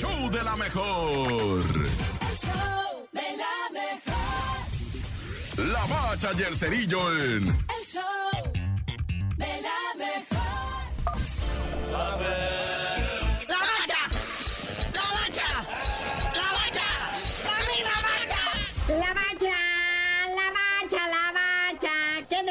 show de la mejor. El show de la mejor. La bacha y el cerillo en El show de la mejor. ¡La bacha! ¡La bacha! ¡La bacha! ¡Dame la bacha! La bacha, la bacha, la bacha.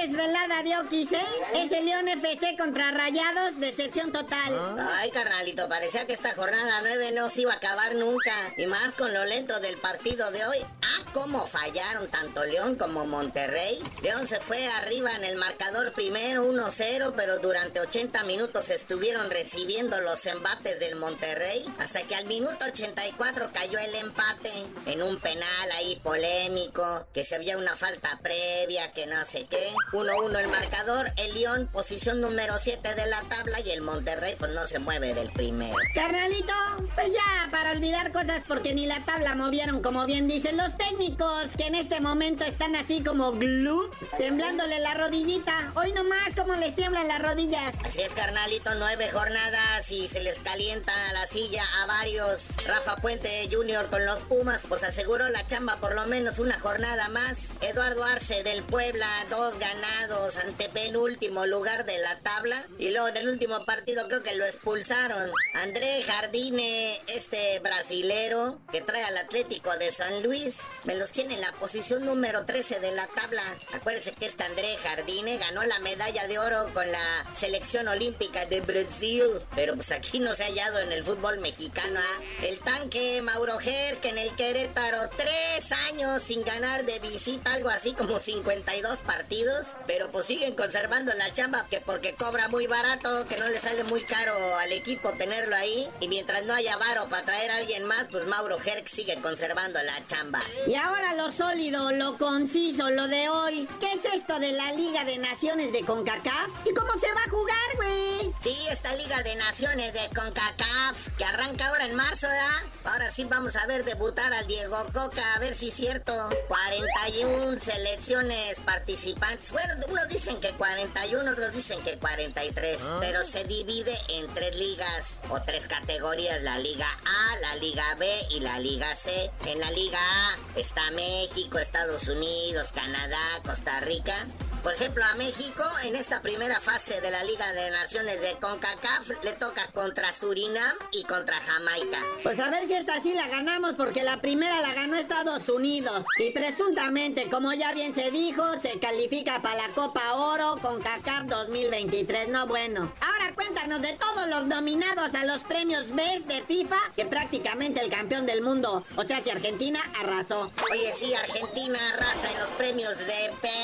Desvelada de Oquis, ¿eh? Es el León FC contra Rayados, decepción total. Ay, carnalito, parecía que esta jornada 9 no se iba a acabar nunca. Y más con lo lento del partido de hoy. Ah, cómo fallaron tanto León como Monterrey. León se fue arriba en el marcador primero 1-0, pero durante 80 minutos estuvieron recibiendo los embates del Monterrey. Hasta que al minuto 84 cayó el empate en un penal ahí polémico, que se había una falta previa, que no sé qué. 1-1 el marcador, el León posición número 7 de la tabla y el Monterrey pues no se mueve del primero. Carnalito, pues ya, para olvidar cosas porque ni la tabla movieron, como bien dicen los técnicos, que en este momento están así como glue, temblándole la rodillita. Hoy nomás como les tiemblan las rodillas. Así es, carnalito, nueve jornadas y se les calienta la silla a varios. Rafa Puente Jr. con los Pumas, pues aseguró la chamba por lo menos una jornada más. Eduardo Arce del Puebla, dos ganados nada ante penúltimo lugar de la tabla. Y luego en el último partido creo que lo expulsaron. André Jardine, este brasilero que trae al Atlético de San Luis, me los tiene en la posición número 13 de la tabla. Acuérdense que este André Jardine ganó la medalla de oro con la selección olímpica de Brasil. Pero pues aquí no se ha hallado en el fútbol mexicano. ¿ah? El tanque Mauro Ger, que en el Querétaro, tres años sin ganar de visita, algo así como 52 partidos. Pero pues siguen conservando la chamba, que porque cobra muy barato, que no le sale muy caro al equipo tenerlo ahí. Y mientras no haya varo para traer a alguien más, pues Mauro Ger sigue conservando la chamba. Y ahora lo sólido, lo conciso, lo de hoy. ¿Qué es esto de la Liga de Naciones de CONCACAF? ¿Y cómo se va a jugar, güey? Sí, esta Liga de Naciones de CONCACAF, que arranca ahora en marzo, ¿verdad? Ahora sí vamos a ver debutar al Diego Coca, a ver si es cierto. 41 selecciones participantes. Bueno, unos dicen que 41, otros dicen que 43. Pero se divide en tres ligas o tres categorías. La Liga A, la Liga B y la Liga C. En la Liga A está México, Estados Unidos, Canadá, Costa Rica. Por ejemplo, a México, en esta primera fase de la Liga de Naciones de CONCACAF, le toca contra Surinam y contra Jamaica. Pues a ver si esta sí la ganamos porque la primera la ganó Estados Unidos. Y presuntamente, como ya bien se dijo, se califica para la Copa Oro con CACAF 2023. No bueno. Ahora cuéntanos de todos los nominados a los premios BES de FIFA, que prácticamente el campeón del mundo, o sea, si Argentina arrasó. Oye, sí, Argentina arrasa en los premios de Best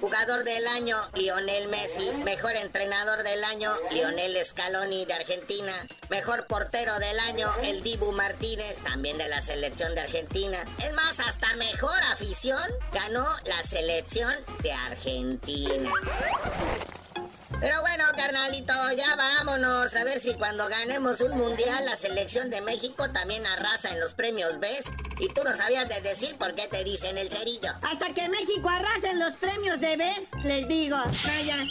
Jugador del Año, Lionel Messi. Mejor Entrenador del Año, Lionel Scaloni de Argentina. Mejor Portero del Año, el Dibu Martínez, también de la selección de Argentina. Es más, hasta Mejor Afición ganó la selección de Argentina. Pero bueno, carnalito, ya vámonos. A ver si cuando ganemos un mundial, la selección de México también arrasa en los premios Best. Y tú no sabías de decir por qué te dicen el cerillo. Hasta que México arrase en los premios de Best, les digo. Vaya.